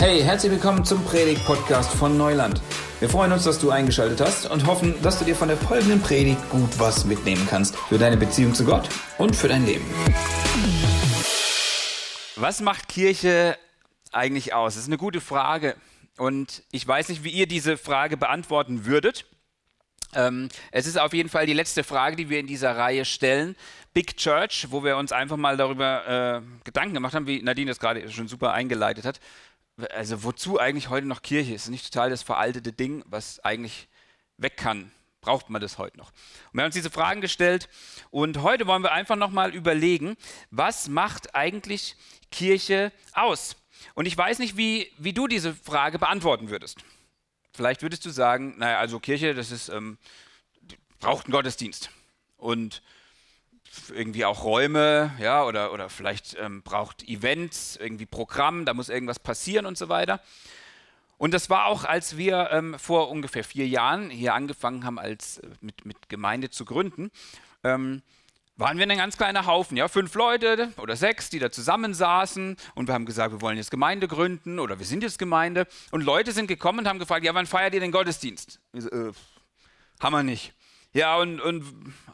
Hey, herzlich willkommen zum Predigt-Podcast von Neuland. Wir freuen uns, dass du eingeschaltet hast und hoffen, dass du dir von der folgenden Predigt gut was mitnehmen kannst für deine Beziehung zu Gott und für dein Leben. Was macht Kirche eigentlich aus? Das ist eine gute Frage. Und ich weiß nicht, wie ihr diese Frage beantworten würdet. Ähm, es ist auf jeden Fall die letzte Frage, die wir in dieser Reihe stellen. Big Church, wo wir uns einfach mal darüber äh, Gedanken gemacht haben, wie Nadine das gerade schon super eingeleitet hat. Also wozu eigentlich heute noch Kirche? Ist nicht total das veraltete Ding, was eigentlich weg kann? Braucht man das heute noch? Und wir haben uns diese Fragen gestellt und heute wollen wir einfach nochmal überlegen, was macht eigentlich Kirche aus? Und ich weiß nicht, wie, wie du diese Frage beantworten würdest. Vielleicht würdest du sagen, naja, also Kirche, das ist, ähm, braucht einen Gottesdienst. Und irgendwie auch Räume, ja, oder, oder vielleicht ähm, braucht Events, irgendwie Programm, da muss irgendwas passieren und so weiter. Und das war auch, als wir ähm, vor ungefähr vier Jahren hier angefangen haben, als, äh, mit, mit Gemeinde zu gründen, ähm, waren wir ein ganz kleiner Haufen, ja, fünf Leute oder sechs, die da zusammensaßen und wir haben gesagt, wir wollen jetzt Gemeinde gründen oder wir sind jetzt Gemeinde. Und Leute sind gekommen und haben gefragt, ja, wann feiert ihr den Gottesdienst? So, äh, haben wir nicht. Ja, und, und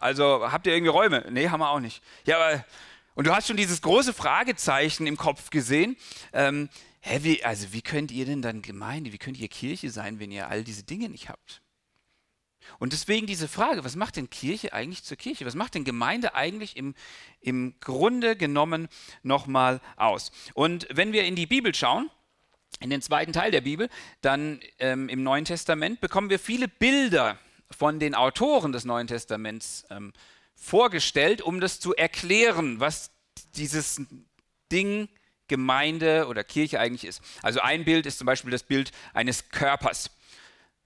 also habt ihr irgendwie Räume? Nee, haben wir auch nicht. Ja, aber, und du hast schon dieses große Fragezeichen im Kopf gesehen. Ähm, hä, wie, also wie könnt ihr denn dann Gemeinde, wie könnt ihr Kirche sein, wenn ihr all diese Dinge nicht habt? Und deswegen diese Frage, was macht denn Kirche eigentlich zur Kirche? Was macht denn Gemeinde eigentlich im, im Grunde genommen nochmal aus? Und wenn wir in die Bibel schauen, in den zweiten Teil der Bibel, dann ähm, im Neuen Testament, bekommen wir viele Bilder von den Autoren des Neuen Testaments ähm, vorgestellt, um das zu erklären, was dieses Ding Gemeinde oder Kirche eigentlich ist. Also ein Bild ist zum Beispiel das Bild eines Körpers.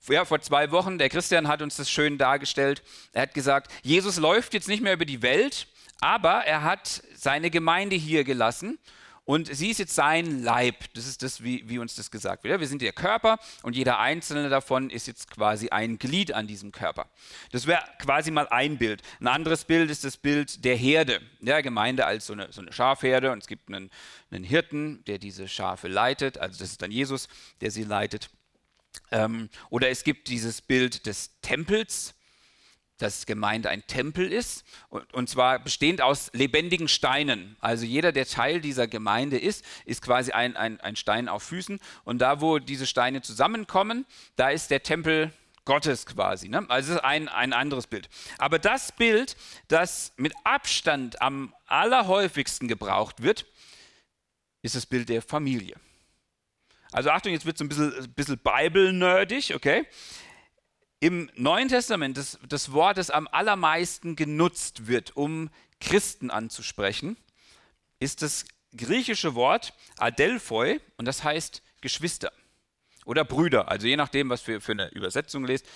Ja, vor zwei Wochen, der Christian hat uns das schön dargestellt. Er hat gesagt, Jesus läuft jetzt nicht mehr über die Welt, aber er hat seine Gemeinde hier gelassen und sie ist jetzt sein Leib. Das ist das, wie, wie uns das gesagt wird. Wir sind der Körper und jeder einzelne davon ist jetzt quasi ein Glied an diesem Körper. Das wäre quasi mal ein Bild. Ein anderes Bild ist das Bild der Herde. Ja, Gemeinde als so eine, so eine Schafherde und es gibt einen, einen Hirten, der diese Schafe leitet. Also das ist dann Jesus, der sie leitet. Ähm, oder es gibt dieses Bild des Tempels dass Gemeinde ein Tempel ist und, und, zwar bestehend aus lebendigen Steinen. Also jeder, der Teil dieser Gemeinde ist, ist quasi ein, ein, ein Stein auf Füßen und da, wo diese Steine zusammenkommen, da ist der Tempel Gottes quasi. Ne? Also ist ein, ein anderes Bild. Aber das Bild, das mit Abstand am allerhäufigsten gebraucht wird, ist das Bild der Familie. Also Achtung, jetzt wird es ein bisschen, bisschen Bible-nerdig, okay? Im Neuen Testament das, das Wort, das am allermeisten genutzt wird, um Christen anzusprechen, ist das griechische Wort Adelphoi und das heißt Geschwister oder Brüder. Also je nachdem, was für, für eine Übersetzung lest,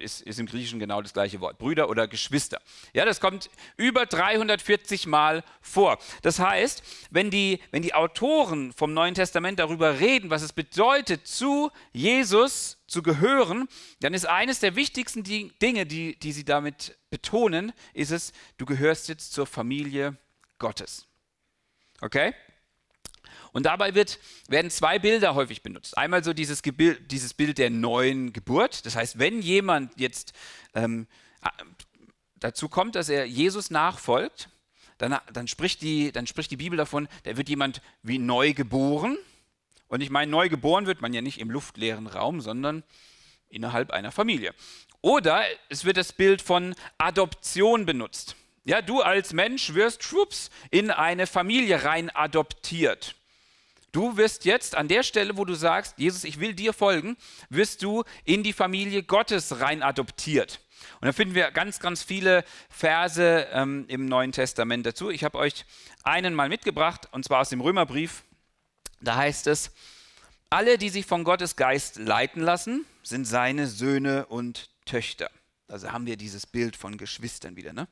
ist, ist, im Griechischen genau das gleiche Wort. Brüder oder Geschwister. Ja, das kommt über 340 Mal vor. Das heißt, wenn die, wenn die Autoren vom Neuen Testament darüber reden, was es bedeutet, zu Jesus zu gehören, dann ist eines der wichtigsten Dinge, die, die sie damit betonen, ist es, du gehörst jetzt zur Familie Gottes. Okay? Und dabei wird, werden zwei Bilder häufig benutzt. Einmal so dieses, Gebild, dieses Bild der neuen Geburt. Das heißt, wenn jemand jetzt ähm, dazu kommt, dass er Jesus nachfolgt, dann, dann, spricht die, dann spricht die Bibel davon, da wird jemand wie neu geboren. Und ich meine, neu geboren wird man ja nicht im luftleeren Raum, sondern innerhalb einer Familie. Oder es wird das Bild von Adoption benutzt. Ja, du als Mensch wirst schwupps in eine Familie rein adoptiert. Du wirst jetzt an der Stelle, wo du sagst, Jesus, ich will dir folgen, wirst du in die Familie Gottes rein adoptiert. Und da finden wir ganz, ganz viele Verse ähm, im Neuen Testament dazu. Ich habe euch einen mal mitgebracht, und zwar aus dem Römerbrief. Da heißt es, alle, die sich von Gottes Geist leiten lassen, sind seine Söhne und Töchter. Also haben wir dieses Bild von Geschwistern wieder. Ne?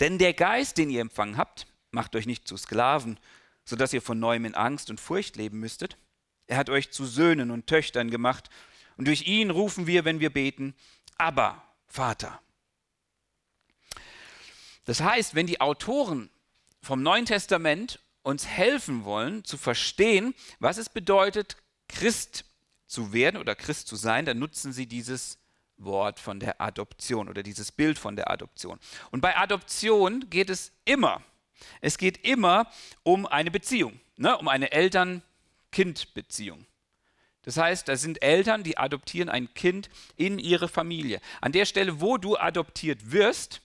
Denn der Geist, den ihr empfangen habt, macht euch nicht zu Sklaven, sodass ihr von neuem in Angst und Furcht leben müsstet. Er hat euch zu Söhnen und Töchtern gemacht. Und durch ihn rufen wir, wenn wir beten, aber Vater. Das heißt, wenn die Autoren vom Neuen Testament uns helfen wollen zu verstehen, was es bedeutet, Christ zu werden oder Christ zu sein, dann nutzen sie dieses Wort von der Adoption oder dieses Bild von der Adoption. Und bei Adoption geht es immer, es geht immer um eine Beziehung, ne? um eine Eltern-Kind-Beziehung. Das heißt, da sind Eltern, die adoptieren ein Kind in ihre Familie. An der Stelle, wo du adoptiert wirst,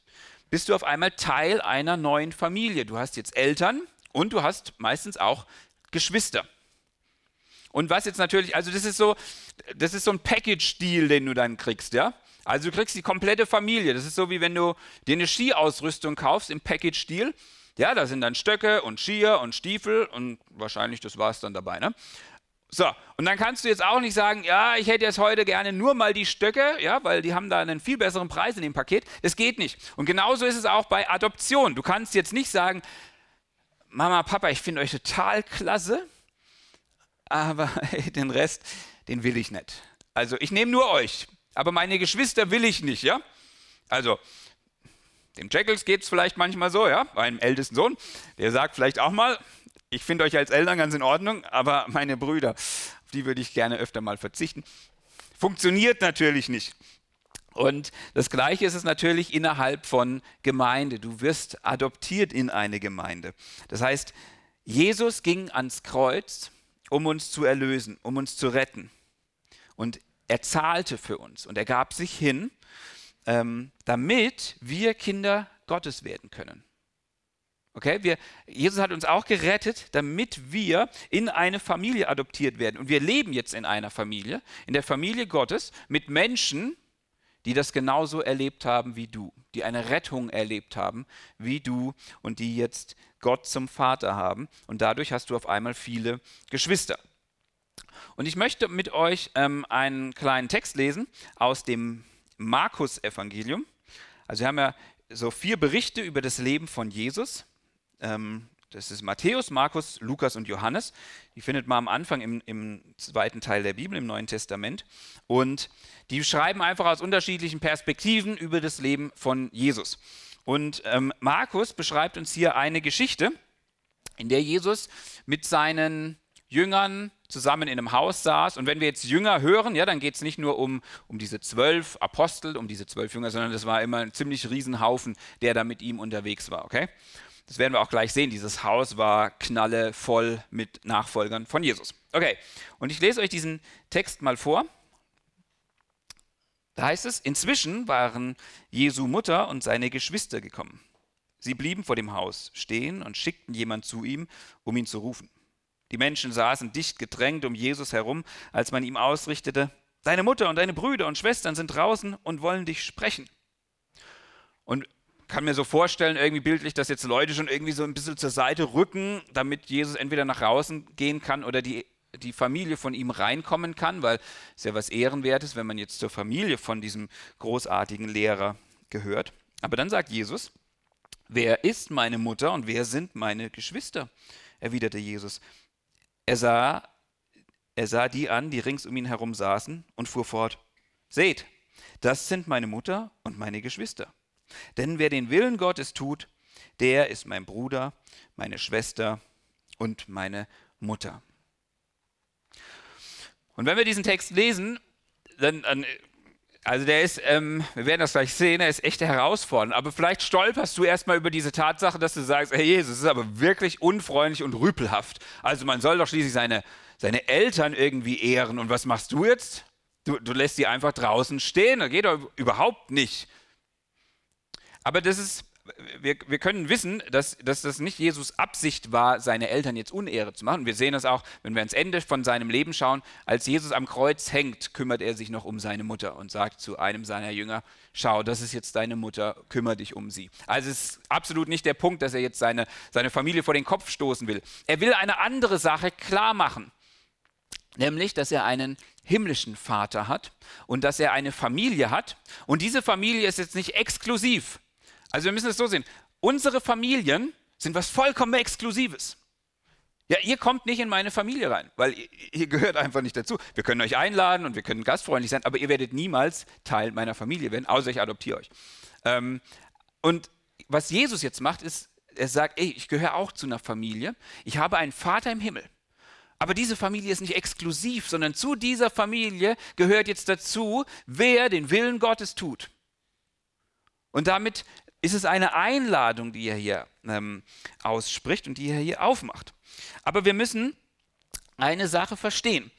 bist du auf einmal Teil einer neuen Familie. Du hast jetzt Eltern und du hast meistens auch Geschwister. Und was jetzt natürlich, also das ist so, das ist so ein Package-Deal, den du dann kriegst, ja. Also du kriegst die komplette Familie. Das ist so wie wenn du dir eine Skiausrüstung kaufst im Package-Deal. Ja, da sind dann Stöcke und Skier und Stiefel und wahrscheinlich das war es dann dabei, ne? So, und dann kannst du jetzt auch nicht sagen, ja, ich hätte jetzt heute gerne nur mal die Stöcke, ja, weil die haben da einen viel besseren Preis in dem Paket. Das geht nicht. Und genauso ist es auch bei Adoption. Du kannst jetzt nicht sagen, Mama, Papa, ich finde euch total klasse, aber hey, den Rest, den will ich nicht. Also ich nehme nur euch, aber meine Geschwister will ich nicht, ja? Also dem Jackals geht es vielleicht manchmal so, ja, meinem ältesten Sohn, der sagt vielleicht auch mal, ich finde euch als Eltern ganz in Ordnung, aber meine Brüder, auf die würde ich gerne öfter mal verzichten. Funktioniert natürlich nicht. Und das Gleiche ist es natürlich innerhalb von Gemeinde. Du wirst adoptiert in eine Gemeinde. Das heißt, Jesus ging ans Kreuz, um uns zu erlösen, um uns zu retten. Und er zahlte für uns und er gab sich hin, ähm, damit wir Kinder Gottes werden können. Okay, wir, Jesus hat uns auch gerettet, damit wir in eine Familie adoptiert werden. Und wir leben jetzt in einer Familie, in der Familie Gottes, mit Menschen, die das genauso erlebt haben wie du, die eine Rettung erlebt haben wie du und die jetzt Gott zum Vater haben. Und dadurch hast du auf einmal viele Geschwister. Und ich möchte mit euch ähm, einen kleinen Text lesen aus dem Markus-Evangelium. Also wir haben ja so vier Berichte über das Leben von Jesus. Ähm, das ist Matthäus, Markus, Lukas und Johannes. Die findet man am Anfang im, im, zweiten Teil der Bibel, im Neuen Testament. Und die schreiben einfach aus unterschiedlichen Perspektiven über das Leben von Jesus. Und ähm, Markus beschreibt uns hier eine Geschichte, in der Jesus mit seinen Jüngern zusammen in einem Haus saß. Und wenn wir jetzt Jünger hören, ja, dann geht es nicht nur um, um diese zwölf Apostel, um diese zwölf Jünger, sondern das war immer ein ziemlich Riesenhaufen, der da mit ihm unterwegs war. Okay? Das werden wir auch gleich sehen. Dieses Haus war knalle voll mit Nachfolgern von Jesus. Okay, und ich lese euch diesen Text mal vor. Da heißt es, inzwischen waren Jesu Mutter und seine Geschwister gekommen. Sie blieben vor dem Haus stehen und schickten jemand zu ihm, um ihn zu rufen. Die Menschen saßen dicht gedrängt um Jesus herum, als man ihm ausrichtete, Deine Mutter und deine Brüder und Schwestern sind draußen und wollen dich sprechen. Und kann mir so vorstellen, irgendwie bildlich, dass jetzt Leute schon irgendwie so ein bisschen zur Seite rücken, damit Jesus entweder nach draußen gehen kann oder die, die Familie von ihm reinkommen kann, weil es ja was Ehrenwertes, wenn man jetzt zur Familie von diesem großartigen Lehrer gehört. Aber dann sagt Jesus, wer ist meine Mutter und wer sind meine Geschwister? erwiderte Jesus. Er sah, er sah die an, die rings um ihn herum saßen und fuhr fort, seht, das sind meine Mutter und meine Geschwister. Denn wer den Willen Gottes tut, der ist mein Bruder, meine Schwester und meine Mutter. Und wenn wir diesen Text lesen, dann, dann also der ist, ähm, wir werden das gleich sehen, er ist echt herausfordernd. Aber vielleicht stolperst du erstmal über diese Tatsache, dass du sagst, hey Jesus, das ist aber wirklich unfreundlich und rüpelhaft. Also man soll doch schließlich seine, seine Eltern irgendwie ehren. Und was machst du jetzt? Du, du lässt sie einfach draußen stehen. Das geht doch überhaupt nicht. Aber das ist, wir, wir können wissen, dass, dass das nicht Jesus Absicht war, seine Eltern jetzt Unehre zu machen. Wir sehen das auch, wenn wir ans Ende von seinem Leben schauen. Als Jesus am Kreuz hängt, kümmert er sich noch um seine Mutter und sagt zu einem seiner Jünger, schau, das ist jetzt deine Mutter, kümmere dich um sie. Also es ist absolut nicht der Punkt, dass er jetzt seine, seine Familie vor den Kopf stoßen will. Er will eine andere Sache klar machen. Nämlich, dass er einen himmlischen Vater hat und dass er eine Familie hat. Und diese Familie ist jetzt nicht exklusiv also wir müssen es so sehen. Unsere Familien sind was vollkommen Exklusives. Ja, ihr kommt nicht in meine Familie rein, weil ihr, ihr, gehört einfach nicht dazu. Wir können euch einladen und wir können gastfreundlich sein, aber ihr werdet niemals Teil meiner Familie werden, außer ich adoptiere euch. Ähm, und was Jesus jetzt macht, ist, er sagt, ey, ich gehöre auch zu einer Familie. Ich habe einen Vater im Himmel. Aber diese Familie ist nicht exklusiv, sondern zu dieser Familie gehört jetzt dazu, wer den Willen Gottes tut. Und damit ist es eine Einladung, die er hier ähm, ausspricht und die er hier aufmacht. Aber wir müssen eine Sache verstehen.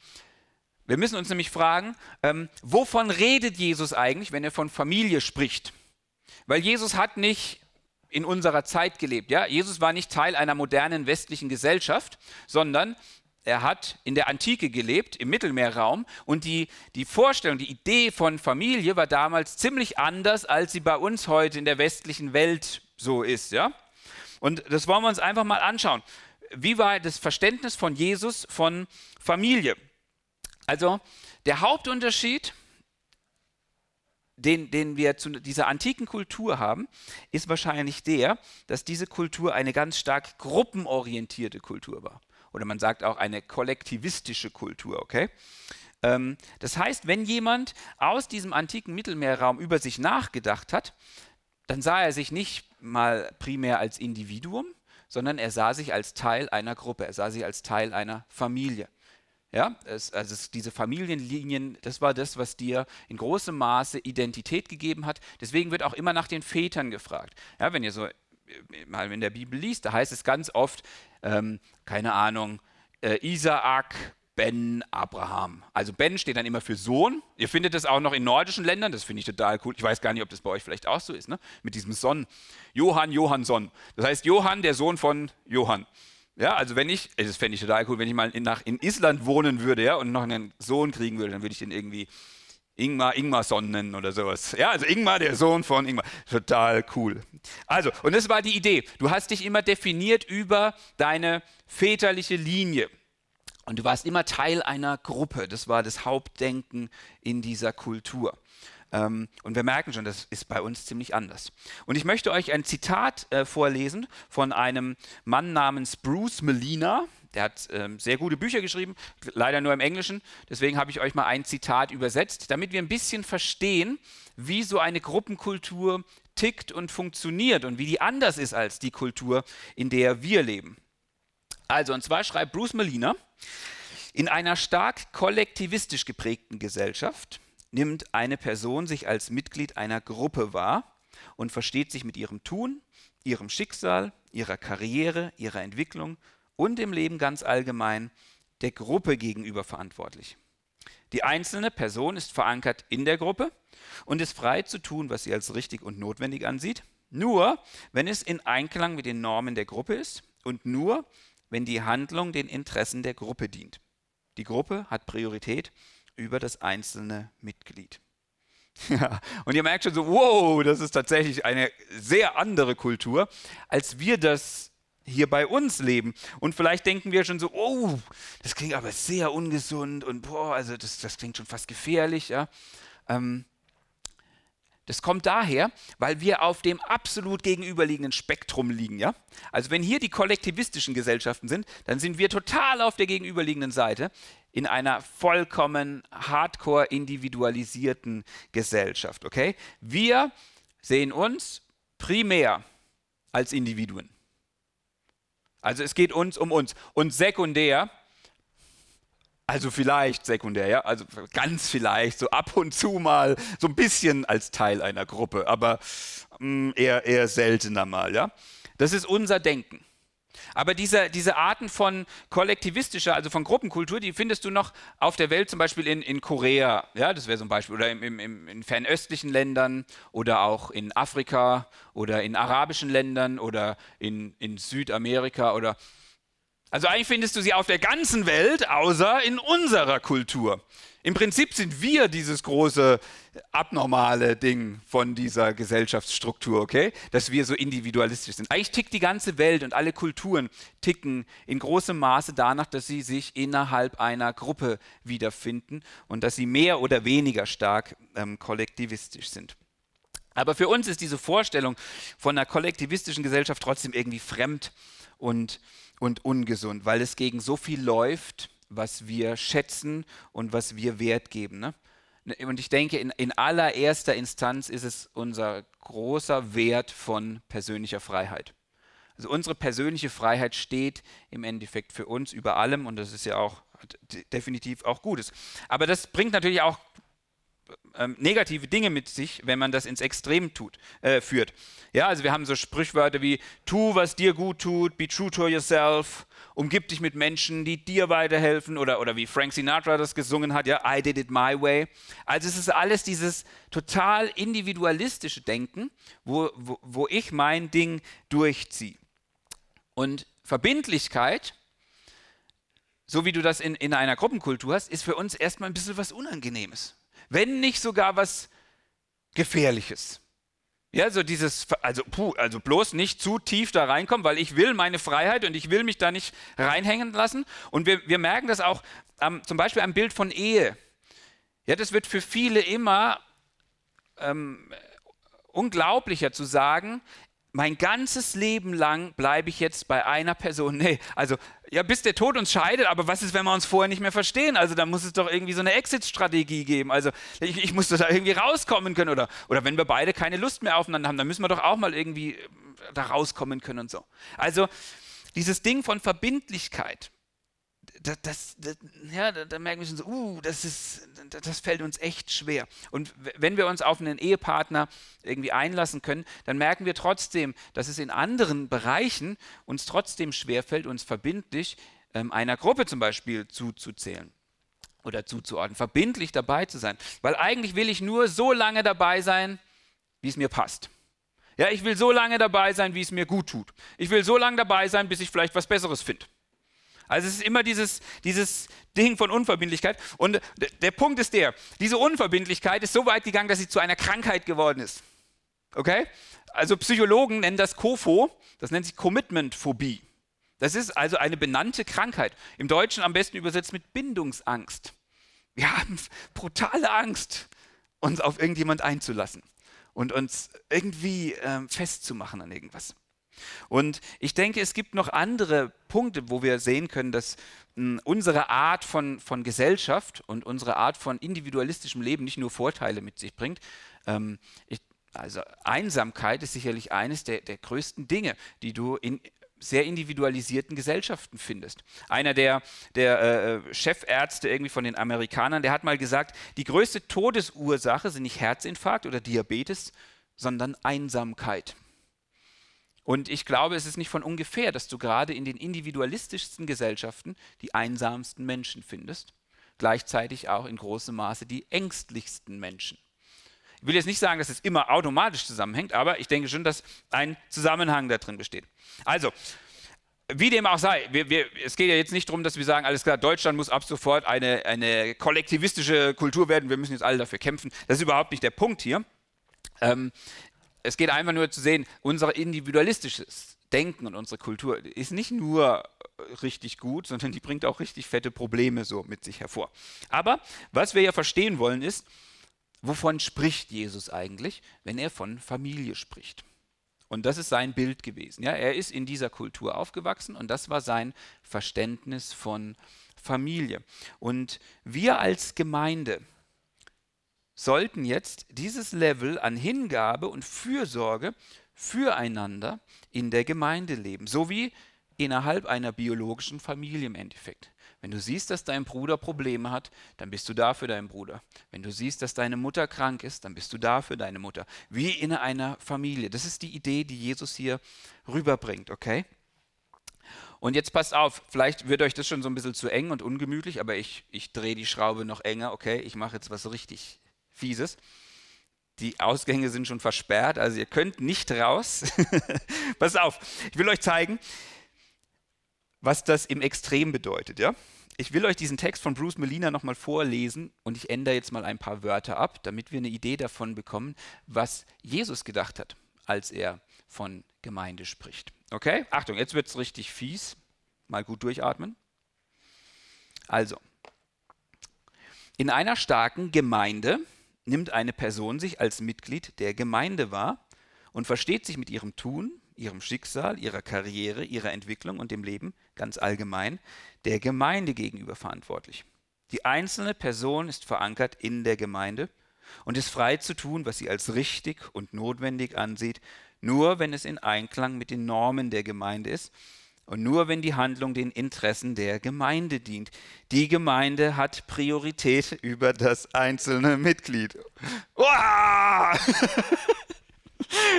Wir müssen uns nämlich fragen, ähm, wovon redet Jesus eigentlich, wenn er von Familie spricht? Weil Jesus hat nicht in unserer Zeit gelebt. Ja? Jesus war nicht Teil einer modernen westlichen Gesellschaft, sondern er hat in der Antike gelebt, im Mittelmeerraum, und die, die Vorstellung, die Idee von Familie war damals ziemlich anders, als sie bei uns heute in der westlichen Welt so ist. Ja? Und das wollen wir uns einfach mal anschauen. Wie war das Verständnis von Jesus von Familie? Also der Hauptunterschied, den, den wir zu dieser antiken Kultur haben, ist wahrscheinlich der, dass diese Kultur eine ganz stark gruppenorientierte Kultur war oder man sagt auch eine kollektivistische Kultur, okay? Ähm, das heißt, wenn jemand aus diesem antiken Mittelmeerraum über sich nachgedacht hat, dann sah er sich nicht mal primär als Individuum, sondern er sah sich als Teil einer Gruppe, er sah sich als Teil einer Familie. Ja, es, also es, diese Familienlinien, das war das, was dir in großem Maße Identität gegeben hat. Deswegen wird auch immer nach den Vätern gefragt. Ja, wenn ihr so mal in der Bibel liest, da heißt es ganz oft, ähm, keine Ahnung, äh, Isaak, Ben, Abraham. Also Ben steht dann immer für Sohn. Ihr findet das auch noch in nordischen Ländern, das finde ich total cool. Ich weiß gar nicht, ob das bei euch vielleicht auch so ist, ne? mit diesem Son. Johann, Johansson. Das heißt Johann, der Sohn von Johann. Ja, also wenn ich, das fände ich total cool, wenn ich mal in, nach, in Island wohnen würde ja, und noch einen Sohn kriegen würde, dann würde ich den irgendwie Ingmar Ingmarsson nennen oder sowas. Ja, also Ingmar, der Sohn von Ingmar. Total cool. Also, und das war die Idee. Du hast dich immer definiert über deine väterliche Linie. Und du warst immer Teil einer Gruppe. Das war das Hauptdenken in dieser Kultur. Ähm, und wir merken schon, das ist bei uns ziemlich anders. Und ich möchte euch ein Zitat äh, vorlesen von einem Mann namens Bruce Melina. Der hat ähm, sehr gute Bücher geschrieben, leider nur im Englischen. Deswegen habe ich euch mal ein Zitat übersetzt, damit wir ein bisschen verstehen, wie so eine Gruppenkultur tickt und funktioniert und wie die anders ist als die Kultur, in der wir leben. Also, und zwar schreibt Bruce Melina, in einer stark kollektivistisch geprägten Gesellschaft nimmt eine Person sich als Mitglied einer Gruppe wahr und versteht sich mit ihrem Tun, ihrem Schicksal, ihrer Karriere, ihrer Entwicklung und im Leben ganz allgemein der Gruppe gegenüber verantwortlich. Die einzelne Person ist verankert in der Gruppe und ist frei zu tun, was sie als richtig und notwendig ansieht, nur wenn es in Einklang mit den Normen der Gruppe ist und nur wenn die Handlung den Interessen der Gruppe dient. Die Gruppe hat Priorität über das einzelne Mitglied. Und ihr merkt schon so, wow, das ist tatsächlich eine sehr andere Kultur, als wir das hier bei uns leben. Und vielleicht denken wir schon so, oh, das klingt aber sehr ungesund und boah, also das, das klingt schon fast gefährlich. Ja? Ähm, das kommt daher, weil wir auf dem absolut gegenüberliegenden Spektrum liegen. Ja? Also wenn hier die kollektivistischen Gesellschaften sind, dann sind wir total auf der gegenüberliegenden Seite in einer vollkommen hardcore individualisierten Gesellschaft. Okay? Wir sehen uns primär als Individuen. Also es geht uns um uns. Und sekundär, also vielleicht sekundär, ja, also ganz vielleicht, so ab und zu mal, so ein bisschen als Teil einer Gruppe, aber mh, mm, eher, eher seltener mal, ja. Das ist unser Denken. Aber diese, diese Arten von kollektivistischer, also von Gruppenkultur, die findest du noch auf der Welt, zum Beispiel in, in Korea, ja, das wäre so ein Beispiel, oder im, im, in fernöstlichen Ländern oder auch in Afrika oder in arabischen Ländern oder in, in Südamerika oder also eigentlich findest du sie auf der ganzen Welt, außer in unserer Kultur. Im Prinzip sind wir dieses große abnormale Ding von dieser Gesellschaftsstruktur, okay? Dass wir so individualistisch sind. Eigentlich tickt die ganze Welt und alle Kulturen ticken in großem Maße danach, dass sie sich innerhalb einer Gruppe wiederfinden und dass sie mehr oder weniger stark ähm, kollektivistisch sind. Aber für uns ist diese Vorstellung von einer kollektivistischen Gesellschaft trotzdem irgendwie fremd und und ungesund, weil es gegen so viel läuft, was wir schätzen und was wir Wert geben. Ne? Und ich denke, in, in allererster Instanz ist es unser großer Wert von persönlicher Freiheit. Also unsere persönliche Freiheit steht im Endeffekt für uns über allem und das ist ja auch definitiv auch Gutes. Aber das bringt natürlich auch ähm, negative Dinge mit sich, wenn man das ins Extrem tut, äh, führt. Ja, also wir haben so Sprichwörter wie tu, was dir gut tut, be true to yourself, umgib dich mit Menschen, die dir weiterhelfen oder, oder wie Frank Sinatra das gesungen hat, ja, I did it my way. Also es ist alles dieses total individualistische Denken, wo, wo, wo ich mein Ding durchziehe. Und Verbindlichkeit, so wie du das in, in einer Gruppenkultur hast, ist für uns erstmal ein bisschen was Unangenehmes wenn nicht sogar was Gefährliches. Ja, so dieses, also, puh, also bloß nicht zu tief da reinkommen, weil ich will meine Freiheit und ich will mich da nicht reinhängen lassen. Und wir, wir merken das auch ähm, zum Beispiel am Bild von Ehe. Ja, das wird für viele immer ähm, unglaublicher zu sagen, mein ganzes Leben lang bleibe ich jetzt bei einer Person. Nee, also ja, bis der Tod uns scheidet, aber was ist, wenn wir uns vorher nicht mehr verstehen? Also da muss es doch irgendwie so eine Exit-Strategie geben. Also ich, ich muss da irgendwie rauskommen können oder, oder wenn wir beide keine Lust mehr aufeinander haben, dann müssen wir doch auch mal irgendwie äh, da rauskommen können und so. Also dieses Ding von Verbindlichkeit, das, das, das, ja, da, da, merken wir schon so, uh, das, ist, das fällt uns echt schwer. Und wenn wir uns auf einen Ehepartner irgendwie einlassen können, dann merken wir trotzdem, dass es in anderen Bereichen uns trotzdem schwerfällt, uns verbindlich ähm, einer Gruppe zum Beispiel zuzuzählen oder zuzuordnen, verbindlich dabei zu sein. Weil eigentlich will ich nur so lange dabei sein, wie es mir passt. Ja, ich will so lange dabei sein, wie es mir gut tut. Ich will so lange dabei sein, bis ich vielleicht was Besseres finde. Also es ist immer dieses, dieses Ding von Unverbindlichkeit. Und der Punkt ist der, diese Unverbindlichkeit ist so weit gegangen, dass sie zu einer Krankheit geworden ist. Okay? Also Psychologen nennen das KOFO, das nennt sich Commitment-Phobie. Das ist also eine benannte Krankheit. Im Deutschen am besten übersetzt mit Bindungsangst. Wir haben brutale Angst, uns auf irgendjemand einzulassen und uns irgendwie äh, festzumachen an irgendwas. Und ich denke, es gibt noch andere Punkte, wo wir sehen können, dass hm, unsere Art von, von Gesellschaft und unsere Art von individualistischem Leben nicht nur Vorteile mit sich bringt. Ähm, ich, also Einsamkeit ist sicherlich eines der, der größten Dinge, die du in sehr individualisierten Gesellschaften findest. Einer der, der äh, Chefärzte irgendwie von den Amerikanern, der hat mal gesagt, die größte Todesursache sind nicht Herzinfarkt oder Diabetes, sondern Einsamkeit. Und ich glaube, es ist nicht von ungefähr, dass du gerade in den individualistischsten Gesellschaften die einsamsten Menschen findest, gleichzeitig auch in großem Maße die ängstlichsten Menschen. Ich will jetzt nicht sagen, dass es immer automatisch zusammenhängt, aber ich denke schon, dass ein Zusammenhang da drin besteht. Also, wie dem auch sei, wir, wir, es geht ja jetzt nicht darum, dass wir sagen, alles klar, Deutschland muss ab sofort eine, eine kollektivistische Kultur werden, wir müssen jetzt alle dafür kämpfen. Das ist überhaupt nicht der Punkt hier. Ähm, es geht einfach nur zu sehen, unser individualistisches Denken und unsere Kultur ist nicht nur richtig gut, sondern die bringt auch richtig fette Probleme so mit sich hervor. Aber was wir ja verstehen wollen ist, wovon spricht Jesus eigentlich, wenn er von Familie spricht? Und das ist sein Bild gewesen. Ja, er ist in dieser Kultur aufgewachsen und das war sein Verständnis von Familie. Und wir als Gemeinde, sollten jetzt dieses Level an Hingabe und Fürsorge füreinander in der Gemeinde leben, so wie innerhalb einer biologischen Familie im Endeffekt. Wenn du siehst, dass dein Bruder Probleme hat, dann bist du da für deinen Bruder. Wenn du siehst, dass deine Mutter krank ist, dann bist du da für deine Mutter. Wie in einer Familie. Das ist die Idee, die Jesus hier rüberbringt, okay? Und jetzt passt auf, vielleicht wird euch das schon so ein bisschen zu eng und ungemütlich, aber ich, ich drehe die Schraube noch enger, okay? Ich mache jetzt was richtig Fieses. Die Ausgänge sind schon versperrt, also ihr könnt nicht raus. Pass auf, ich will euch zeigen, was das im Extrem bedeutet. Ja? Ich will euch diesen Text von Bruce Melina nochmal vorlesen und ich ändere jetzt mal ein paar Wörter ab, damit wir eine Idee davon bekommen, was Jesus gedacht hat, als er von Gemeinde spricht. Okay? Achtung, jetzt wird es richtig fies. Mal gut durchatmen. Also, in einer starken Gemeinde nimmt eine Person sich als Mitglied der Gemeinde wahr und versteht sich mit ihrem Tun, ihrem Schicksal, ihrer Karriere, ihrer Entwicklung und dem Leben ganz allgemein der Gemeinde gegenüber verantwortlich. Die einzelne Person ist verankert in der Gemeinde und ist frei zu tun, was sie als richtig und notwendig ansieht, nur wenn es in Einklang mit den Normen der Gemeinde ist und nur wenn die Handlung den Interessen der Gemeinde dient. Die Gemeinde hat Priorität über das einzelne Mitglied.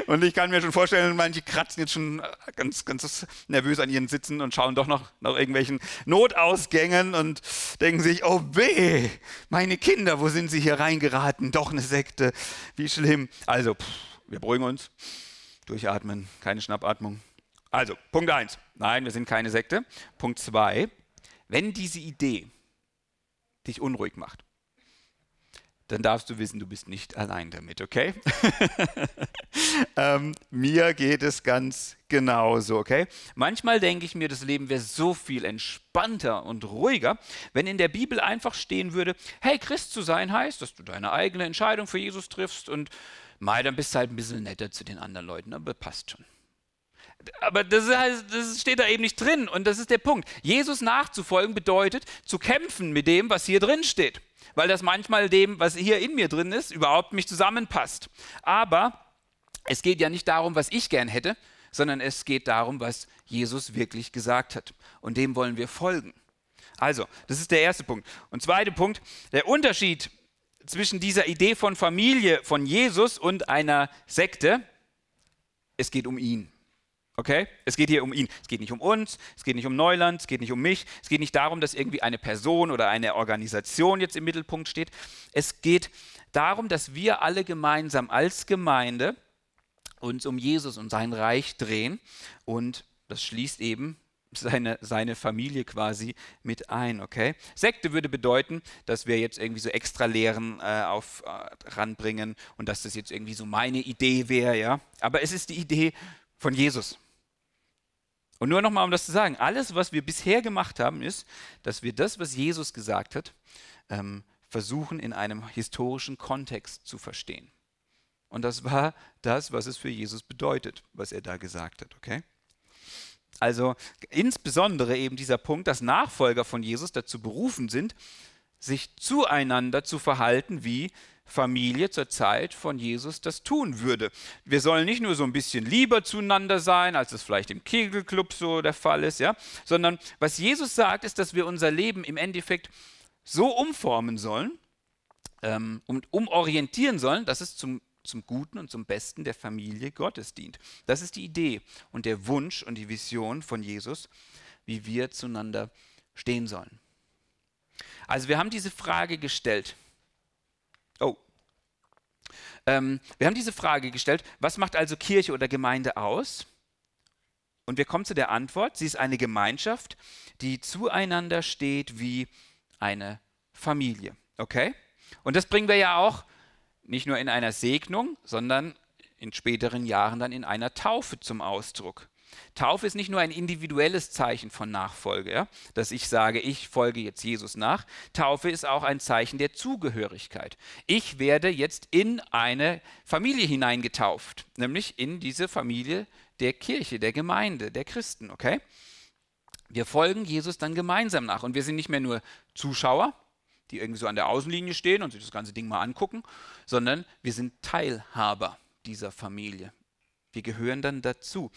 Und ich kann mir schon vorstellen, manche kratzen jetzt schon ganz, ganz nervös an ihren Sitzen und schauen doch noch nach irgendwelchen Notausgängen und denken sich, oh weh, meine Kinder, wo sind sie hier reingeraten? Doch eine Sekte, wie schlimm. Also, pff, wir beruhigen uns, durchatmen, keine Schnappatmung. Also, Punkt 1. Nein, wir sind keine Sekte. Punkt 2. Wenn diese Idee dich unruhig macht, dann darfst du wissen, du bist nicht allein damit, okay? ähm, mir geht es ganz genauso, okay? Manchmal denke ich mir, das Leben wäre so viel entspannter und ruhiger, wenn in der Bibel einfach stehen würde, hey, Christ zu sein heißt, dass du deine eigene Entscheidung für Jesus triffst und mal, dann bist du halt ein bisschen netter zu den anderen Leuten, aber passt schon. Aber das, heißt, das steht da eben nicht drin und das ist der Punkt. Jesus nachzufolgen bedeutet zu kämpfen mit dem, was hier drin steht, weil das manchmal dem, was hier in mir drin ist, überhaupt nicht zusammenpasst. Aber es geht ja nicht darum, was ich gern hätte, sondern es geht darum, was Jesus wirklich gesagt hat. Und dem wollen wir folgen. Also, das ist der erste Punkt. Und zweiter Punkt, der Unterschied zwischen dieser Idee von Familie von Jesus und einer Sekte, es geht um ihn. Okay? Es geht hier um ihn. Es geht nicht um uns, es geht nicht um Neuland, es geht nicht um mich, es geht nicht darum, dass irgendwie eine Person oder eine Organisation jetzt im Mittelpunkt steht. Es geht darum, dass wir alle gemeinsam als Gemeinde uns um Jesus und sein Reich drehen und das schließt eben seine, seine Familie quasi mit ein, okay? Sekte würde bedeuten, dass wir jetzt irgendwie so extra Lehren äh, auf, äh, ranbringen und dass das jetzt irgendwie so meine Idee wäre, ja? Aber es ist die Idee von Jesus. Und nur nochmal, um das zu sagen, alles, was wir bisher gemacht haben, ist, dass wir das, was Jesus gesagt hat, ähm, versuchen in einem historischen Kontext zu verstehen. Und das war das, was es für Jesus bedeutet, was er da gesagt hat, okay? Also insbesondere eben dieser Punkt, dass Nachfolger von Jesus dazu berufen sind, sich zueinander zu verhalten wie Familie zur Zeit von Jesus das tun würde. Wir sollen nicht nur so ein bisschen lieber zueinander sein, als es vielleicht im Kegelclub so der Fall ist, ja, sondern was Jesus sagt, ist, dass wir unser Leben im Endeffekt so umformen sollen ähm, und umorientieren sollen, dass es zum, zum Guten und zum Besten der Familie Gottes dient. Das ist die Idee und der Wunsch und die Vision von Jesus, wie wir zueinander stehen sollen. Also wir haben diese Frage gestellt. Ähm, wir haben diese Frage gestellt, was macht also Kirche oder Gemeinde aus? Und wir kommen zu der Antwort, sie ist eine Gemeinschaft, die zueinander steht wie eine Familie. Okay? Und das bringen wir ja auch nicht nur in einer Segnung, sondern in späteren Jahren dann in einer Taufe zum Ausdruck. Taufe ist nicht nur ein individuelles Zeichen von Nachfolge, ja? dass ich sage, ich folge jetzt Jesus nach. Taufe ist auch ein Zeichen der Zugehörigkeit. Ich werde jetzt in eine Familie hineingetauft, nämlich in diese Familie der Kirche, der Gemeinde, der Christen, okay? Wir folgen Jesus dann gemeinsam nach und wir sind nicht mehr nur Zuschauer, die irgendwie so an der Außenlinie stehen und sich das ganze Ding mal angucken, sondern wir sind Teilhaber dieser Familie. Wir gehören dann dazu.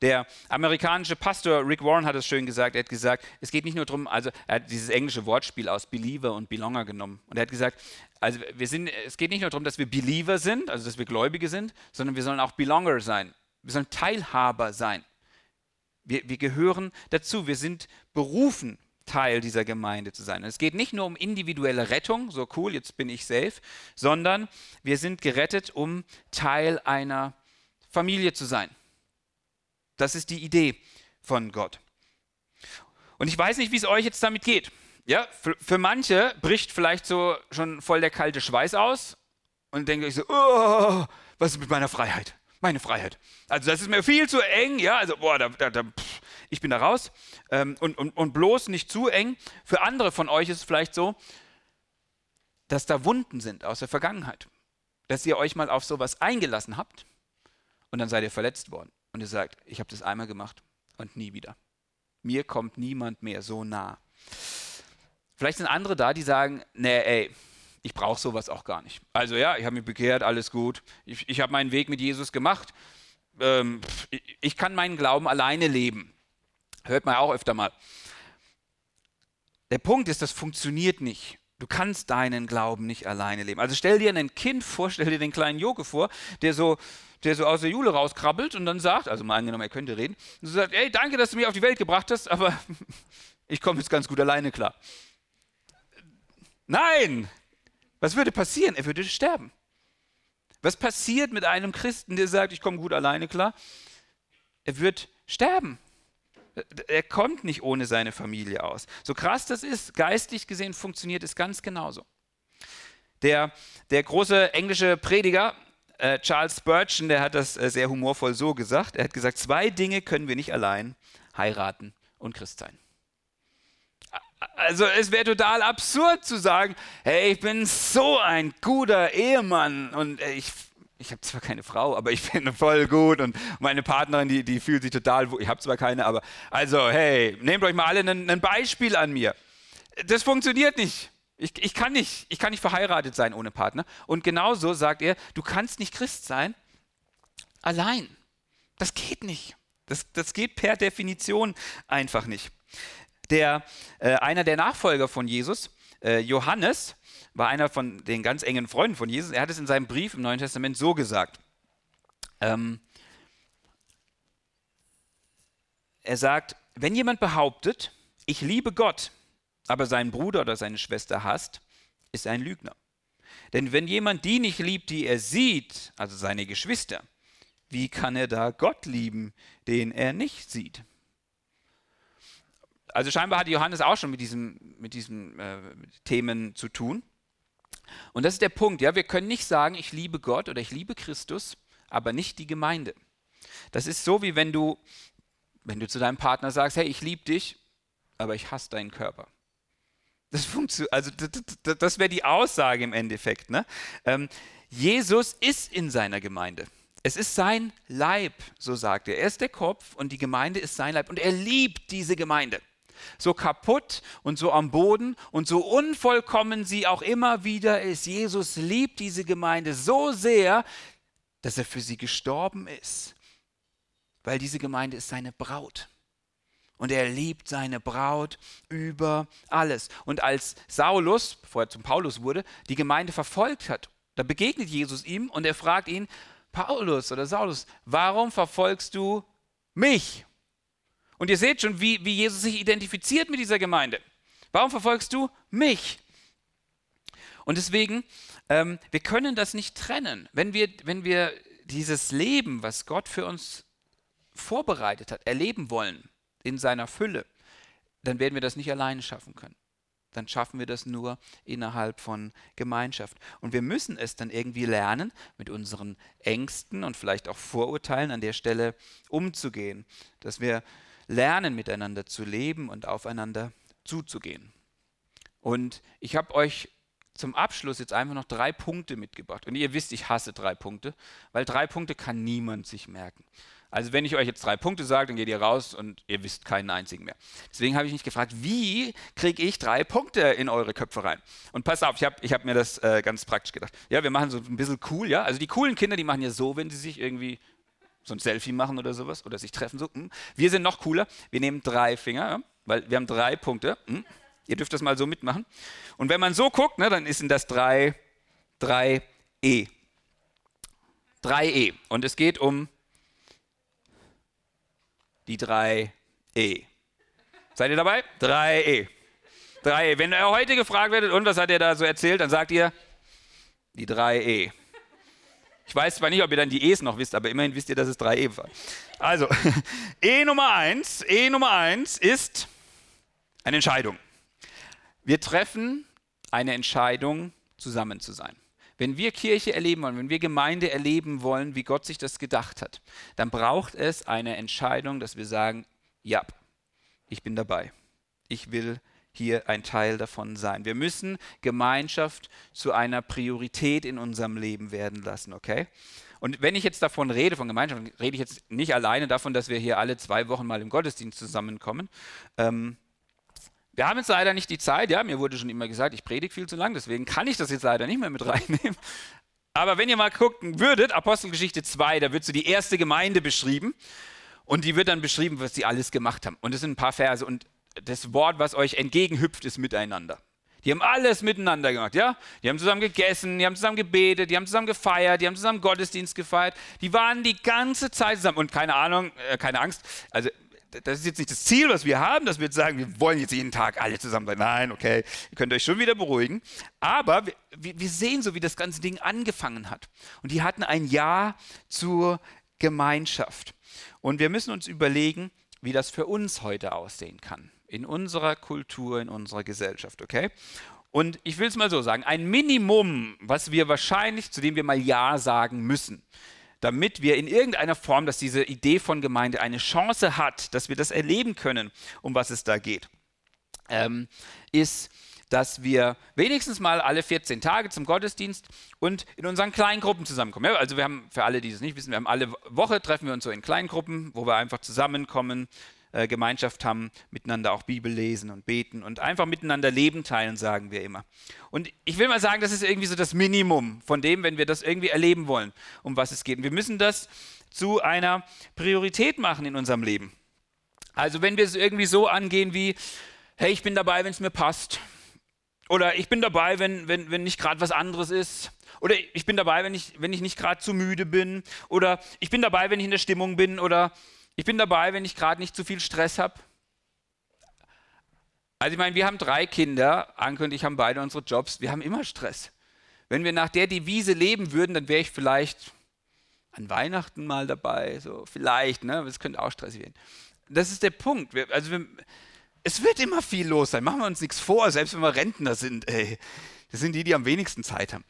Der amerikanische Pastor Rick Warren hat es schön gesagt. Er hat gesagt, es geht nicht nur darum, also er hat dieses englische Wortspiel aus Believer und Belonger genommen. Und er hat gesagt, also wir sind, es geht nicht nur darum, dass wir Believer sind, also dass wir Gläubige sind, sondern wir sollen auch Belonger sein. Wir sollen Teilhaber sein. Wir, wir gehören dazu. Wir sind berufen, Teil dieser Gemeinde zu sein. Und es geht nicht nur um individuelle Rettung, so cool, jetzt bin ich safe, sondern wir sind gerettet, um Teil einer Familie zu sein. Das ist die Idee von Gott. Und ich weiß nicht, wie es euch jetzt damit geht. Ja, für, für manche bricht vielleicht so schon voll der kalte Schweiß aus und denkt euch so, oh, was ist mit meiner Freiheit? Meine Freiheit. Also das ist mir viel zu eng, ja, also boah, da, da, da, pff, ich bin da raus ähm, und, und, und bloß nicht zu eng. Für andere von euch ist es vielleicht so, dass da Wunden sind aus der Vergangenheit, dass ihr euch mal auf sowas eingelassen habt und dann seid ihr verletzt worden. Und ihr sagt, ich habe das einmal gemacht und nie wieder. Mir kommt niemand mehr so nah. Vielleicht sind andere da, die sagen, nee, ey, ich brauche sowas auch gar nicht. Also ja, ich habe mich bekehrt, alles gut. Ich, ich habe meinen Weg mit Jesus gemacht. ähm, ich kann meinen Glauben alleine leben. Hört man auch öfter mal. Der Punkt ist, das funktioniert nicht. Du kannst deinen Glauben nicht alleine leben. Also stell dir ein Kind vor, stell dir den kleinen Joke vor, der so, der so aus der Jule rauskrabbelt und dann sagt, also mal angenommen, er könnte reden, und so sagt, ey, danke, dass du mich auf die Welt gebracht hast, aber ich komme jetzt ganz gut alleine klar. Nein! Was würde passieren? Er würde sterben. Was passiert mit einem Christen, der sagt, ich komme gut alleine klar? Er wird sterben. Er kommt nicht ohne seine Familie aus. So krass das ist, geistlich gesehen funktioniert es ganz genauso. Der, der große englische Prediger äh, Charles Spurgeon, der hat das äh, sehr humorvoll so gesagt. Er hat gesagt, zwei Dinge können wir nicht allein, heiraten und Christ sein. Also es wäre total absurd zu sagen, hey, ich bin so ein guter Ehemann und äh, ich ich habe zwar keine Frau, aber ich bin voll gut und meine Partnerin, die, die fühlt sich total, ich habe zwar keine, aber also hey, nehmt euch mal alle ein, ein Beispiel an mir. Das funktioniert nicht. Ich, ich, kann nicht. ich kann nicht verheiratet sein ohne Partner. Und genauso sagt er, du kannst nicht Christ sein allein. Das geht nicht. Das, das geht per Definition einfach nicht. Der, äh, einer der Nachfolger von Jesus, äh, Johannes, war einer von den ganz engen Freunden von Jesus. Er hat es in seinem Brief im Neuen Testament so gesagt. Ähm, er sagt, wenn jemand behauptet, ich liebe Gott, aber seinen Bruder oder seine Schwester hasst, ist ein Lügner. Denn wenn jemand die nicht liebt, die er sieht, also seine Geschwister, wie kann er da Gott lieben, den er nicht sieht? Also scheinbar hat Johannes auch schon mit diesen mit diesem, äh, Themen zu tun. Und das ist der Punkt, ja, wir können nicht sagen, ich liebe Gott oder ich liebe Christus, aber nicht die Gemeinde. Das ist so, wie wenn du, wenn du zu deinem Partner sagst, hey, ich liebe dich, aber ich hasse deinen Körper. Das funktioniert, also das, wäre die Aussage im Endeffekt. Ne? Ähm, Jesus ist in seiner Gemeinde. Es ist sein Leib, so sagt er. Er ist der Kopf und die Gemeinde ist sein Leib und er liebt diese Gemeinde so kaputt und so am Boden und so unvollkommen sie auch immer wieder ist. Jesus liebt diese Gemeinde so sehr, dass er für sie gestorben ist, weil diese Gemeinde ist seine Braut. Und er liebt seine Braut über alles. Und als Saulus, bevor er zum Paulus wurde, die Gemeinde verfolgt hat, da begegnet Jesus ihm und er fragt ihn, Paulus oder Saulus, warum verfolgst du mich? Und ihr seht schon, wie, wie Jesus sich identifiziert mit dieser Gemeinde. Warum verfolgst du mich? Und deswegen, ähm, wir können das nicht trennen. Wenn wir, wenn wir dieses Leben, was Gott für uns vorbereitet hat, erleben wollen in seiner Fülle, dann werden wir das nicht alleine schaffen können. Dann schaffen wir das nur innerhalb von Gemeinschaft. Und wir müssen es dann irgendwie lernen, mit unseren Ängsten und vielleicht auch Vorurteilen an der Stelle umzugehen. Dass wir lernen, miteinander zu leben und aufeinander zuzugehen. Und ich habe euch zum Abschluss jetzt einfach noch drei Punkte mitgebracht. Und ihr wisst, ich hasse drei Punkte, weil drei Punkte kann niemand sich merken. Also wenn ich euch jetzt drei Punkte sage, dann geht ihr raus und ihr wisst keinen einzigen mehr. Deswegen habe ich mich gefragt, wie kriege ich drei Punkte in eure Köpfe rein? Und pass auf, ich habe ich hab mir das äh, ganz praktisch gedacht. Ja, wir machen so ein bisschen cool, ja. Also die coolen Kinder, die machen ja so, wenn sie sich irgendwie so ein Selfie machen oder sowas oder sich treffen. So. Hm. Wir sind noch cooler. Wir nehmen drei Finger, ja, weil wir haben drei Punkte. Hm. Ihr dürft das mal so mitmachen. Und wenn man so guckt, ne, dann sind das drei, drei E. Drei E. Und es geht um die drei E. Seid ihr dabei? Drei E. Drei E. Wenn ihr heute gefragt werdet, und was hat er da so erzählt, dann sagt ihr die drei E. Ich weiß zwar nicht, ob ihr dann die E's noch wisst, aber immerhin wisst ihr, dass es drei E war. Also, E Nummer eins, E Nummer eins ist eine Entscheidung. Wir treffen eine Entscheidung, zusammen zu sein. Wenn wir Kirche erleben wollen, wenn wir Gemeinde erleben wollen, wie Gott sich das gedacht hat, dann braucht es eine Entscheidung, dass wir sagen, ja, ich bin dabei. Ich will hier ein Teil davon sein. Wir müssen Gemeinschaft zu einer Priorität in unserem Leben werden lassen, okay? Und wenn ich jetzt davon rede, von Gemeinschaft, rede ich jetzt nicht alleine davon, dass wir hier alle zwei Wochen mal im Gottesdienst zusammenkommen. Ähm, wir haben jetzt leider nicht die Zeit, ja, mir wurde schon immer gesagt, ich predige viel zu lang, deswegen kann ich das jetzt leider nicht mehr mit reinnehmen. Aber wenn ihr mal gucken würdet, Apostelgeschichte 2, da wird so die erste Gemeinde beschrieben und die wird dann beschrieben, was sie alles gemacht haben. Und das sind ein paar Verse und das Wort, was euch entgegenhüpft, ist miteinander. Die haben alles miteinander gemacht, ja? Die haben zusammen gegessen, die haben zusammen gebetet, die haben zusammen gefeiert, die haben zusammen Gottesdienst gefeiert. Die waren die ganze Zeit zusammen und keine Ahnung, äh, keine Angst. Also das ist jetzt nicht das Ziel, was wir haben, dass wir jetzt sagen, wir wollen jetzt jeden Tag alle zusammen sein. Nein, okay, ihr könnt euch schon wieder beruhigen. Aber wir, wir sehen so, wie das ganze Ding angefangen hat. Und die hatten ein Ja zur Gemeinschaft. Und wir müssen uns überlegen, wie das für uns heute aussehen kann. In unserer Kultur, in unserer Gesellschaft, okay? Und ich will es mal so sagen, ein Minimum, was wir wahrscheinlich, zu dem wir mal Ja sagen müssen, damit wir in irgendeiner Form, dass diese Idee von Gemeinde eine Chance hat, dass wir das erleben können, um was es da geht, ähm, ist, dass wir wenigstens mal alle 14 Tage zum Gottesdienst und in unseren kleinen Gruppen zusammenkommen. Ja, also wir haben, für alle, die es nicht wissen, wir haben alle Woche treffen wir uns so in kleinen Gruppen, wo wir einfach zusammenkommen, äh, Gemeinschaft haben, miteinander auch Bibel lesen und beten und einfach miteinander Leben teilen, sagen wir immer. Und ich will mal sagen, das ist irgendwie so das Minimum von dem, wenn wir das irgendwie erleben wollen, um was es geht. Und wir müssen das zu einer Priorität machen in unserem Leben. Also wenn wir es irgendwie so angehen wie, hey, ich bin dabei, wenn es mir passt. Oder ich bin dabei, wenn, wenn, wenn nicht gerade was anderes ist. Oder ich bin dabei, wenn ich, wenn ich nicht gerade zu müde bin. Oder ich bin dabei, wenn ich in der Stimmung bin. Oder ich bin dabei, wenn ich gerade nicht zu viel Stress habe. Also ich meine, wir haben drei Kinder, Anke und ich haben beide unsere Jobs, wir haben immer Stress. Wenn wir nach der Devise leben würden, dann wäre ich vielleicht an Weihnachten mal dabei, so vielleicht, ne? Das könnte auch stressig werden. Das ist der Punkt. Wir, also wir, es wird immer viel los sein. Machen wir uns nichts vor, selbst wenn wir Rentner sind. Ey, das sind die, die am wenigsten Zeit haben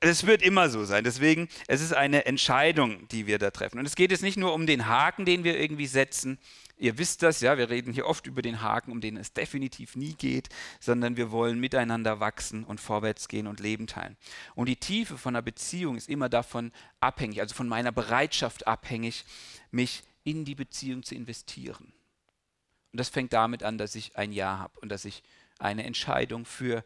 es wird immer so sein. Deswegen, es ist eine Entscheidung, die wir da treffen. Und es geht jetzt nicht nur um den Haken, den wir irgendwie setzen. Ihr wisst das, ja, wir reden hier oft über den Haken, um den es definitiv nie geht, sondern wir wollen miteinander wachsen und vorwärts gehen und Leben teilen. Und die Tiefe von einer Beziehung ist immer davon abhängig, also von meiner Bereitschaft abhängig, mich in die Beziehung zu investieren. Und das fängt damit an, dass ich ein Ja habe und dass ich eine Entscheidung für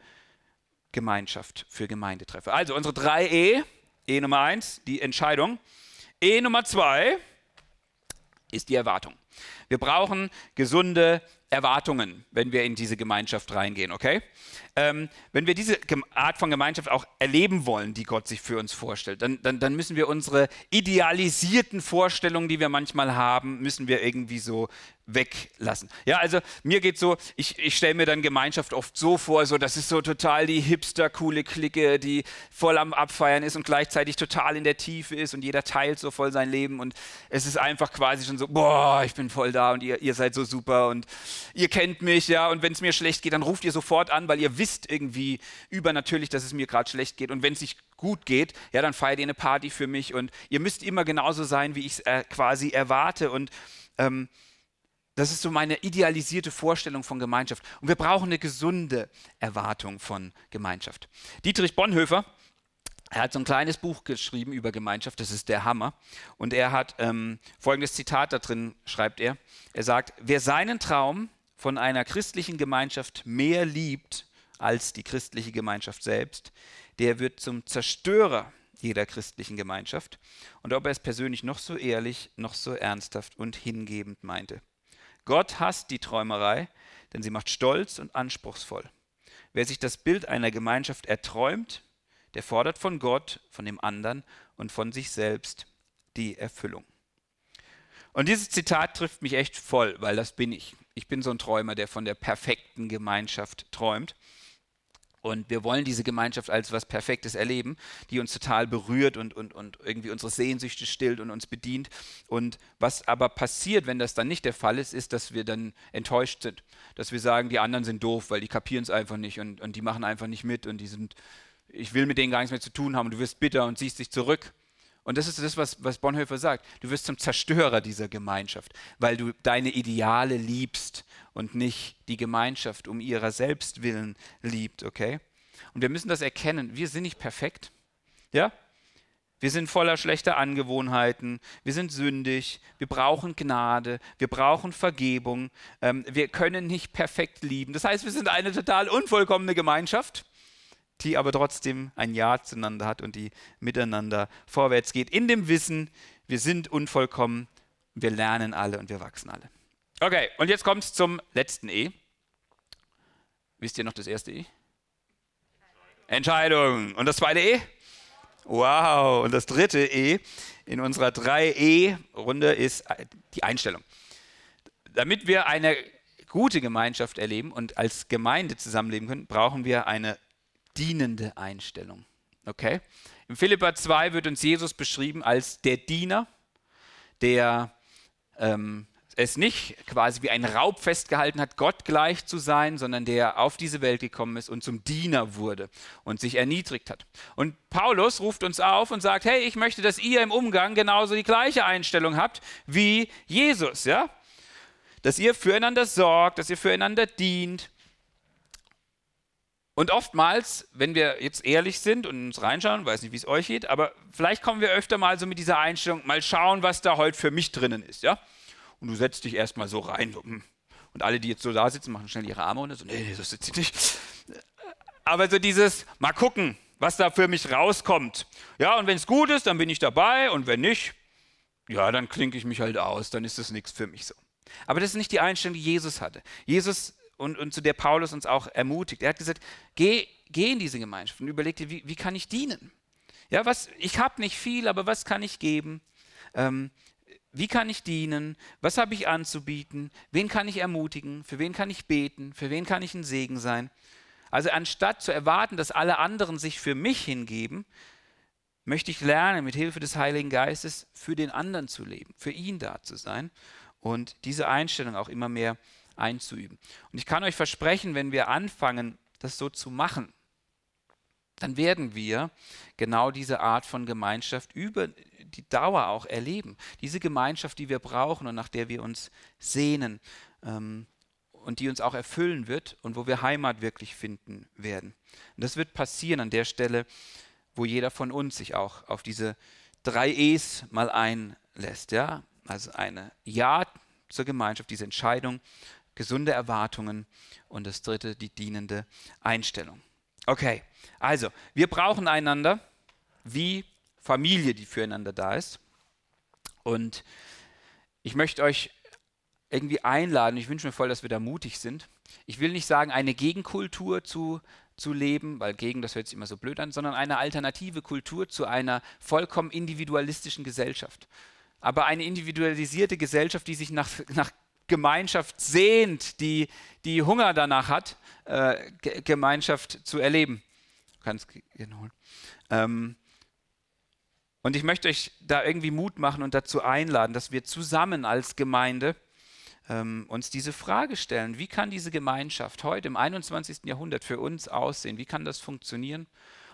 Gemeinschaft für Gemeinde treffe. Also unsere drei E. E Nummer eins, die Entscheidung. E Nummer zwei ist die Erwartung. Wir brauchen gesunde Erwartungen, wenn wir in diese Gemeinschaft reingehen, okay? Ähm, wenn wir diese Art von Gemeinschaft auch erleben wollen, die Gott sich für uns vorstellt, dann, dann, dann müssen wir unsere idealisierten Vorstellungen, die wir manchmal haben, müssen wir irgendwie so weglassen. Ja, also mir geht so, ich, ich stelle mir dann Gemeinschaft oft so vor, so das ist so total die hipster coole Clique, die voll am Abfeiern ist und gleichzeitig total in der Tiefe ist und jeder teilt so voll sein Leben und es ist einfach quasi schon so, boah, ich bin voll da und ihr, ihr seid so super und ihr kennt mich, ja, und wenn es mir schlecht geht, dann ruft ihr sofort an, weil ihr wisst irgendwie übernatürlich, dass es mir gerade schlecht geht. Und wenn es sich gut geht, ja, dann feiert ihr eine Party für mich und ihr müsst immer genauso sein, wie ich es äh, quasi erwarte. Und ähm, das ist so meine idealisierte Vorstellung von Gemeinschaft. Und wir brauchen eine gesunde Erwartung von Gemeinschaft. Dietrich Bonhoeffer, er hat so ein kleines Buch geschrieben über Gemeinschaft, das ist der Hammer. Und er hat ähm, folgendes Zitat da drin, schreibt er. Er sagt, wer seinen Traum von einer christlichen Gemeinschaft mehr liebt als die christliche Gemeinschaft selbst, der wird zum Zerstörer jeder christlichen Gemeinschaft. Und ob er es persönlich noch so ehrlich, noch so ernsthaft und hingebend meinte. Gott hasst die Träumerei, denn sie macht stolz und anspruchsvoll. Wer sich das Bild einer Gemeinschaft erträumt, der fordert von Gott, von dem anderen und von sich selbst die Erfüllung. Und dieses Zitat trifft mich echt voll, weil das bin ich. Ich bin so ein Träumer, der von der perfekten Gemeinschaft träumt. Und wir wollen diese Gemeinschaft als was Perfektes erleben, die uns total berührt und, und, und irgendwie unsere Sehnsüchte stillt und uns bedient. Und was aber passiert, wenn das dann nicht der Fall ist, ist, dass wir dann enttäuscht sind. Dass wir sagen, die anderen sind doof, weil die kapieren es einfach nicht und, und die machen einfach nicht mit und die sind ich will mit denen gar nichts mehr zu tun haben, du wirst bitter und ziehst dich zurück. Und das ist das, was, was Bonhoeffer sagt. Du wirst zum Zerstörer dieser Gemeinschaft, weil du deine Ideale liebst und nicht die Gemeinschaft um ihrer selbst willen liebt, okay? Und wir müssen das erkennen. Wir sind nicht perfekt. Ja? Wir sind voller schlechter Angewohnheiten, wir sind sündig, wir brauchen Gnade, wir brauchen Vergebung, ähm, wir können nicht perfekt lieben. Das heißt, wir sind eine total unvollkommene Gemeinschaft die aber trotzdem ein Ja zueinander hat und die miteinander vorwärts geht, in dem Wissen, wir sind unvollkommen, wir lernen alle und wir wachsen alle. Okay, und jetzt kommt es zum letzten E. Wisst ihr noch das erste E? Entscheidung. Und das zweite E? Wow. Und das dritte E in unserer 3E-Runde ist die Einstellung. Damit wir eine gute Gemeinschaft erleben und als Gemeinde zusammenleben können, brauchen wir eine dienende Einstellung. Okay? Im Philippa 2 wird uns Jesus beschrieben als der Diener, der ähm, es nicht quasi wie ein Raub festgehalten hat, Gott gleich zu sein, sondern der auf diese Welt gekommen ist und zum Diener wurde und sich erniedrigt hat. Und Paulus ruft uns auf und sagt, hey, ich möchte, dass ihr im Umgang genauso die gleiche Einstellung habt wie Jesus, ja? Dass ihr füreinander sorgt, dass ihr füreinander dient. Und oftmals, wenn wir jetzt ehrlich sind und uns reinschauen, weiß nicht, wie es euch geht, aber vielleicht kommen wir öfter mal so mit dieser Einstellung, mal schauen, was da heute für mich drinnen ist, ja? Und du setzt dich erstmal so rein. Hm. Und alle, die jetzt so da sitzen, machen schnell ihre Arme unter. So, nee, nee, so sitzt sie nicht. Aber so dieses, mal gucken, was da für mich rauskommt. Ja, und wenn es gut ist, dann bin ich dabei. Und wenn nicht, ja, dann klinke ich mich halt aus. Dann ist das nichts für mich so. Aber das ist nicht die Einstellung, die Jesus hatte. Jesus und, und zu der Paulus uns auch ermutigt. Er hat gesagt, geh, geh in diese Gemeinschaft und überleg dir, wie, wie kann ich dienen? Ja, was, ich habe nicht viel, aber was kann ich geben? Ähm, wie kann ich dienen? Was habe ich anzubieten? Wen kann ich ermutigen? Für wen kann ich beten? Für wen kann ich ein Segen sein? Also anstatt zu erwarten, dass alle anderen sich für mich hingeben, möchte ich lernen, mit Hilfe des Heiligen Geistes für den anderen zu leben, für ihn da zu sein und diese Einstellung auch immer mehr einzuüben. Und ich kann euch versprechen, wenn wir anfangen, das so zu machen, dann werden wir genau diese Art von Gemeinschaft über die Dauer auch erleben. Diese Gemeinschaft, die wir brauchen und nach der wir uns sehnen ähm, und die uns auch erfüllen wird und wo wir Heimat wirklich finden werden. Und das wird passieren an der Stelle, wo jeder von uns sich auch auf diese drei E's mal einlässt. Ja? Also eine Ja zur Gemeinschaft, diese Entscheidung, gesunde Erwartungen und das dritte, die dienende Einstellung. Okay, also wir brauchen einander wie Familie, die füreinander da ist. Und ich möchte euch irgendwie einladen, ich wünsche mir voll, dass wir da mutig sind. Ich will nicht sagen, eine Gegenkultur zu, zu leben, weil gegen, das hört sich immer so blöd an, sondern eine alternative Kultur zu einer vollkommen individualistischen Gesellschaft. Aber eine individualisierte Gesellschaft, die sich nach, nach Gemeinschaft sehnt, die, die Hunger danach hat, äh, Gemeinschaft zu erleben. Du kannst holen. Ähm, und ich möchte euch da irgendwie Mut machen und dazu einladen, dass wir zusammen als Gemeinde ähm, uns diese Frage stellen, wie kann diese Gemeinschaft heute im 21. Jahrhundert für uns aussehen? Wie kann das funktionieren?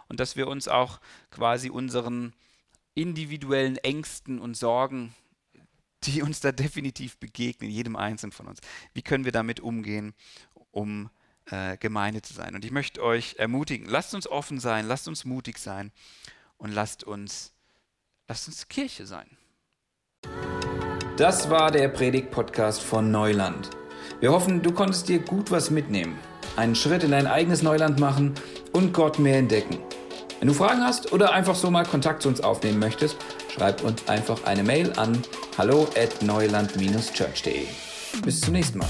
Und dass wir uns auch quasi unseren individuellen Ängsten und Sorgen, die uns da definitiv begegnen, jedem Einzelnen von uns, wie können wir damit umgehen, um äh, Gemeinde zu sein? Und ich möchte euch ermutigen, lasst uns offen sein, lasst uns mutig sein und lasst uns Lasst uns Kirche sein. Das war der Predigt-Podcast von Neuland. Wir hoffen, du konntest dir gut was mitnehmen, einen Schritt in dein eigenes Neuland machen und Gott mehr entdecken. Wenn du Fragen hast oder einfach so mal Kontakt zu uns aufnehmen möchtest, schreib uns einfach eine Mail an hallo at neuland-church.de. Bis zum nächsten Mal.